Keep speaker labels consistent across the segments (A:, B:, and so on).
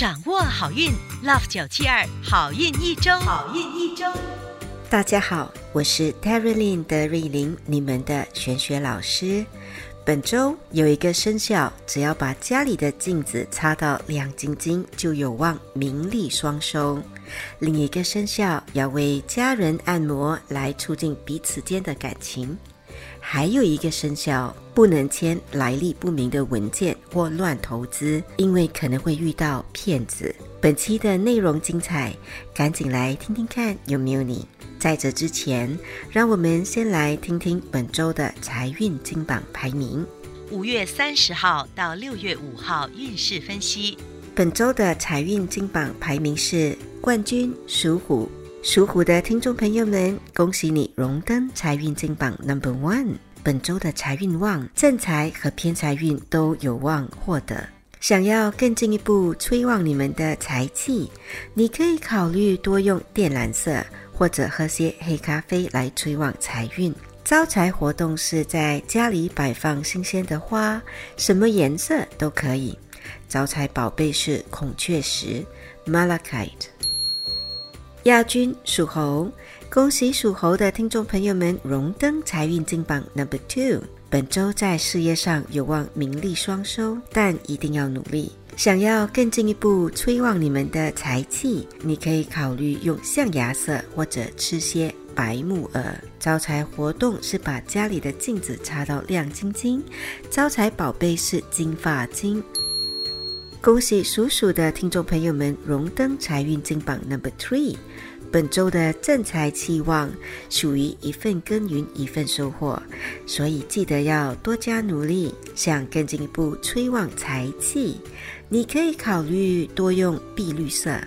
A: 掌握好运，Love 九七二好运一周，好运一周。
B: 大家好，我是 Terry Lin 的瑞玲，你们的玄学老师。本周有一个生肖，只要把家里的镜子擦到亮晶晶，就有望名利双收。另一个生肖要为家人按摩，来促进彼此间的感情。还有一个生肖不能签来历不明的文件或乱投资，因为可能会遇到骗子。本期的内容精彩，赶紧来听听看有没有你。在这之前，让我们先来听听本周的财运金榜排名。
A: 五月三十号到六月五号运势分析。
B: 本周的财运金榜排名是冠军属虎。属虎的听众朋友们，恭喜你荣登财运金榜 Number One。本周的财运旺，正财和偏财运都有望获得。想要更进一步催旺你们的财气，你可以考虑多用靛蓝色或者喝些黑咖啡来催旺财运。招财活动是在家里摆放新鲜的花，什么颜色都可以。招财宝贝是孔雀石 （Malachite）。亚军属猴，恭喜属猴的听众朋友们荣登财运金榜 Number Two。本周在事业上有望名利双收，但一定要努力。想要更进一步催旺你们的财气，你可以考虑用象牙色或者吃些白木耳。招财活动是把家里的镜子擦到亮晶晶，招财宝贝是金发晶。恭喜属鼠的听众朋友们荣登财运金榜 Number Three。本周的正财气旺，属于一份耕耘一份收获，所以记得要多加努力。想更进一步催旺财气，你可以考虑多用碧绿色，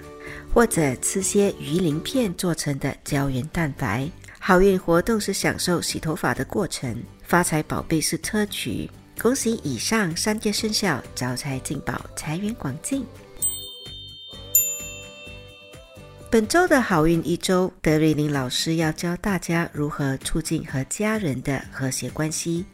B: 或者吃些鱼鳞片做成的胶原蛋白。好运活动是享受洗头发的过程，发财宝贝是砗磲。恭喜以上三个生肖招财进宝，财源广进。本周的好运一周，德瑞琳老师要教大家如何促进和家人的和谐关系。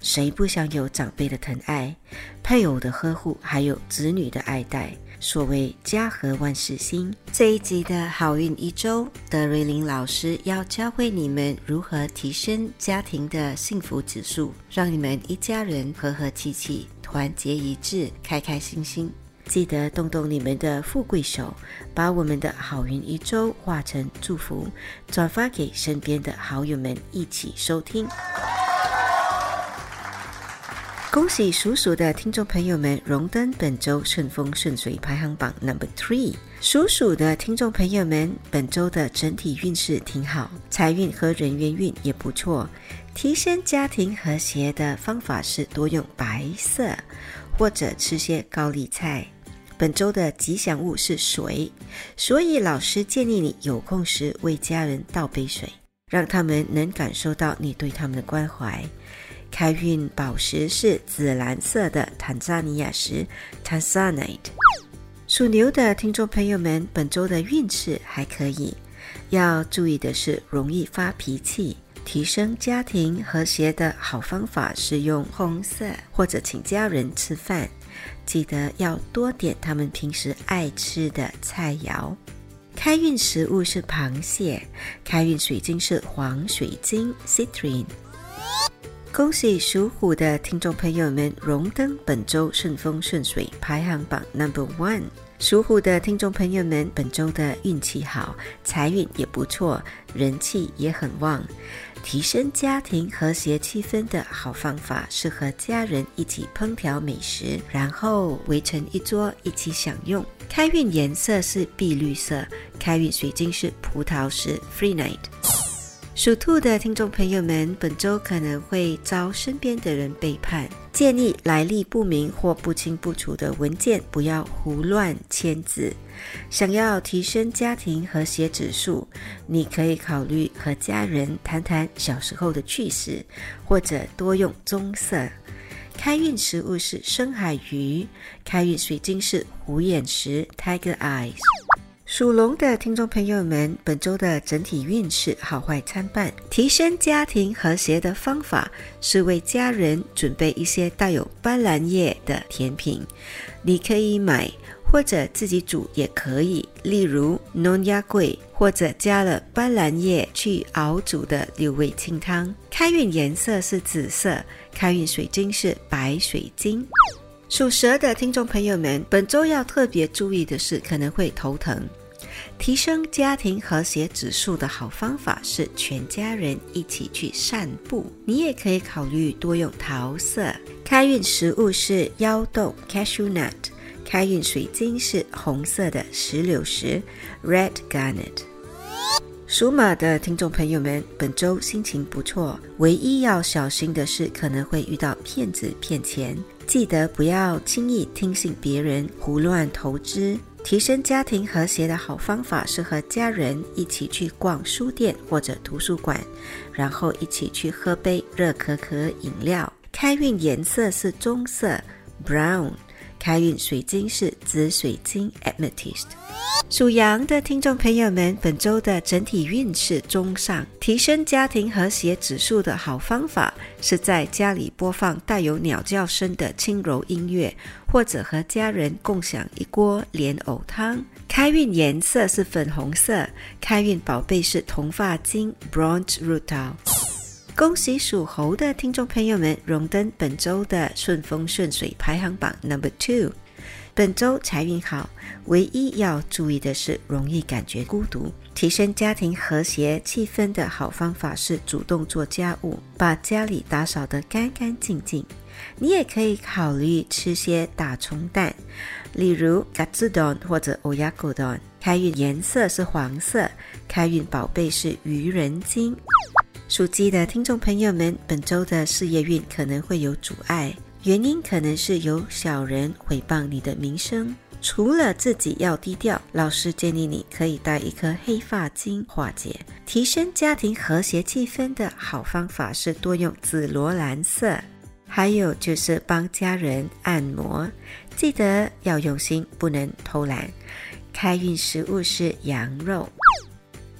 B: 谁不想有长辈的疼爱、配偶的呵护，还有子女的爱戴？所谓家和万事兴。这一集的好运一周，德瑞琳老师要教会你们如何提升家庭的幸福指数，让你们一家人和和气气、团结一致、开开心心。记得动动你们的富贵手，把我们的好运一周化成祝福，转发给身边的好友们一起收听。恭喜属鼠的听众朋友们荣登本周顺风顺水排行榜 Number Three。属鼠的听众朋友们，本周的整体运势挺好，财运和人缘运也不错。提升家庭和谐的方法是多用白色，或者吃些高丽菜。本周的吉祥物是水，所以老师建议你有空时为家人倒杯水，让他们能感受到你对他们的关怀。开运宝石是紫蓝色的坦桑尼亚石 （Tanzanite）。属牛的听众朋友们，本周的运势还可以，要注意的是容易发脾气。提升家庭和谐的好方法是用红色，或者请家人吃饭，记得要多点他们平时爱吃的菜肴。开运食物是螃蟹，开运水晶是黄水晶 （Citrine）。恭喜属虎的听众朋友们荣登本周顺风顺水排行榜 Number One。属虎的听众朋友们，本周的运气好，财运也不错，人气也很旺。提升家庭和谐气氛的好方法是和家人一起烹调美食，然后围成一桌一起享用。开运颜色是碧绿色，开运水晶是葡萄石 （Free Night）。属兔的听众朋友们，本周可能会遭身边的人背叛，建议来历不明或不清不楚的文件不要胡乱签字。想要提升家庭和谐指数，你可以考虑和家人谈谈小时候的趣事，或者多用棕色。开运食物是深海鱼，开运水晶是虎眼石 （Tiger Eyes）。属龙的听众朋友们，本周的整体运势好坏参半。提升家庭和谐的方法是为家人准备一些带有斑斓叶的甜品，你可以买或者自己煮也可以，例如浓鸭桂，或者加了斑斓叶去熬煮的六味清汤。开运颜色是紫色，开运水晶是白水晶。属蛇的听众朋友们，本周要特别注意的是，可能会头疼。提升家庭和谐指数的好方法是全家人一起去散步。你也可以考虑多用桃色。开运食物是腰豆 （cashew nut）。开运水晶是红色的石榴石 （red garnet）。属马的听众朋友们，本周心情不错，唯一要小心的是可能会遇到骗子骗钱，记得不要轻易听信别人胡乱投资。提升家庭和谐的好方法是和家人一起去逛书店或者图书馆，然后一起去喝杯热可可饮料。开运颜色是棕色 （brown）。开运水晶是紫水晶 （amethyst）。属羊的听众朋友们，本周的整体运势中上。提升家庭和谐指数的好方法是在家里播放带有鸟叫声的轻柔音乐，或者和家人共享一锅莲藕汤。开运颜色是粉红色。开运宝贝是铜发晶 （bronze rutil）。恭喜属猴的听众朋友们荣登本周的顺风顺水排行榜 number two。本周财运好，唯一要注意的是容易感觉孤独。提升家庭和谐气氛的好方法是主动做家务，把家里打扫得干干净净。你也可以考虑吃些打虫蛋，例如嘎子蛋或者欧亚狗蛋。开运颜色是黄色，开运宝贝是愚人金。属鸡的听众朋友们，本周的事业运可能会有阻碍，原因可能是有小人毁谤你的名声。除了自己要低调，老师建议你可以戴一颗黑发晶化解。提升家庭和谐气氛的好方法是多用紫罗兰色，还有就是帮家人按摩，记得要用心，不能偷懒。开运食物是羊肉。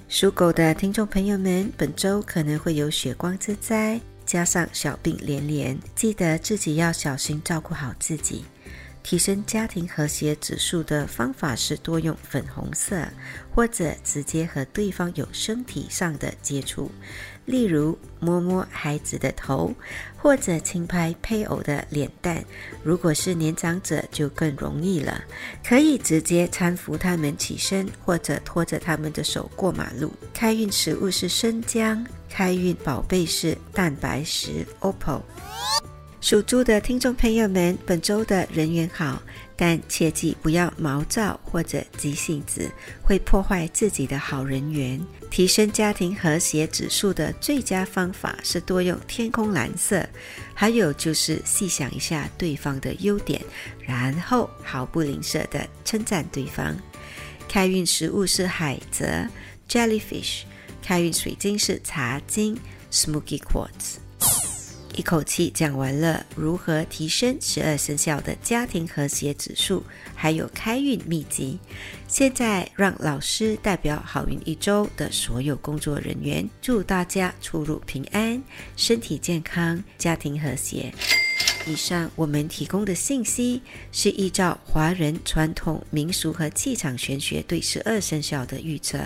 B: 属狗的听众朋友们，本周可能会有血光之灾，加上小病连连，记得自己要小心照顾好自己。提升家庭和谐指数的方法是多用粉红色，或者直接和对方有身体上的接触，例如摸摸孩子的头，或者轻拍配偶的脸蛋。如果是年长者，就更容易了，可以直接搀扶他们起身，或者拖着他们的手过马路。开运食物是生姜，开运宝贝是蛋白石 （opal）。属猪的听众朋友们，本周的人缘好，但切记不要毛躁或者急性子，会破坏自己的好人缘。提升家庭和谐指数的最佳方法是多用天空蓝色，还有就是细想一下对方的优点，然后毫不吝啬地称赞对方。开运食物是海蜇 （jellyfish），开运水晶是茶晶 （smoky quartz）。一口气讲完了如何提升十二生肖的家庭和谐指数，还有开运秘籍。现在让老师代表好运一周的所有工作人员，祝大家出入平安，身体健康，家庭和谐。以上我们提供的信息是依照华人传统民俗和气场玄学对十二生肖的预测，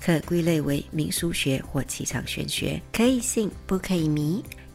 B: 可归类为民俗学或气场玄学，可以信不可以迷。